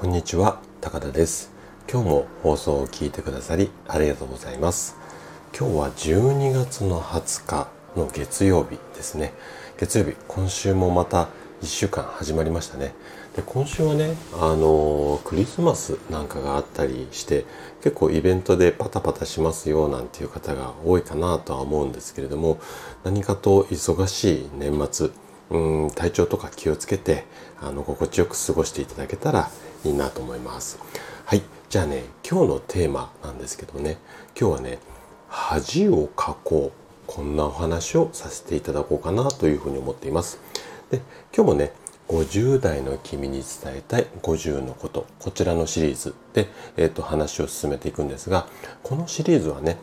こんにちは高田です。今日も放送を聞いてくださりありがとうございます。今日は12月の20日の月曜日ですね。月曜日今週もまた1週間始まりましたね。で今週はねあのクリスマスなんかがあったりして結構イベントでパタパタしますよなんていう方が多いかなとは思うんですけれども何かと忙しい年末うん体調とか気をつけてあの心地よく過ごしていただけたらいいなと思います。はい。じゃあね今日のテーマなんですけどね。今日はね恥をかこう。こんなお話をさせていただこうかなというふうに思っています。で今日もね50代の君に伝えたい50のこと。こちらのシリーズ。で、えーと、話を進めていくんですがこのシリーズはね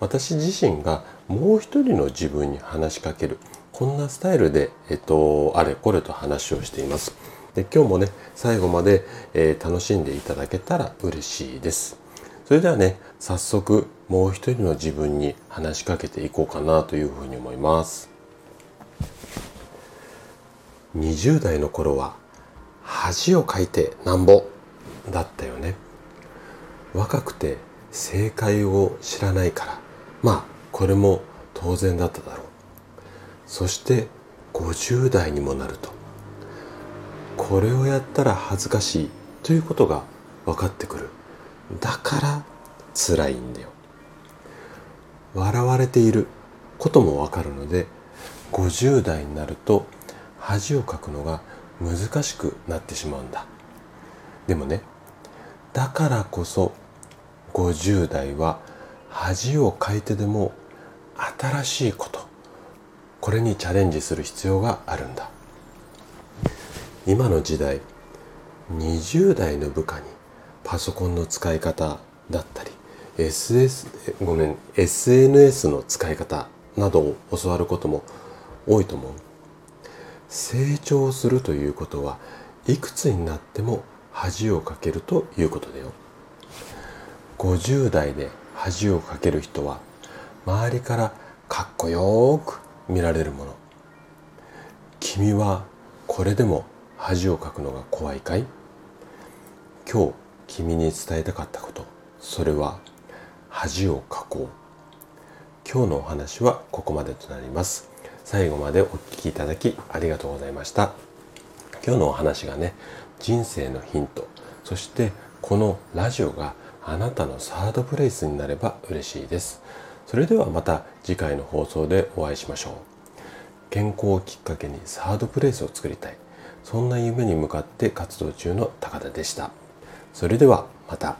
私自身がもう一人の自分に話しかける。こんなスタイルで、えっと、あれこれと話をしています。で今日もね最後まで、えー、楽しんでいただけたら嬉しいです。それではね早速もう一人の自分に話しかけていこうかなというふうに思います。20代の頃は恥をかいてなんぼだったよね。若くて正解を知らないからまあこれも当然だっただろう。そして50代にもなると。これをやったら恥ずかしいということが分かってくる。だから辛いんだよ。笑われていることも分かるので50代になると恥をかくのが難しくなってしまうんだ。でもねだからこそ50代は恥をかいてでも新しいことこれにチャレンジする必要があるんだ。今の時代20代の部下にパソコンの使い方だったり SS ごめん SNS の使い方などを教わることも多いと思う。成長するということはいくつになっても恥をかけるということだよ。50代で恥をかける人は周りからかっこよく見られるもの。君はこれでも恥をかくのが怖いかい？今日君に伝えたかったこと。それは恥をかこう。今日のお話はここまでとなります。最後までお聞きいただきありがとうございました。今日のお話がね人生のヒント。そしてこのラジオがあなたのサードプレイスになれば嬉しいです。それではまた次回の放送でお会いしましょう。健康をきっかけにサードプレイスを作りたい。そんな夢に向かって活動中の高田でした。それではまた。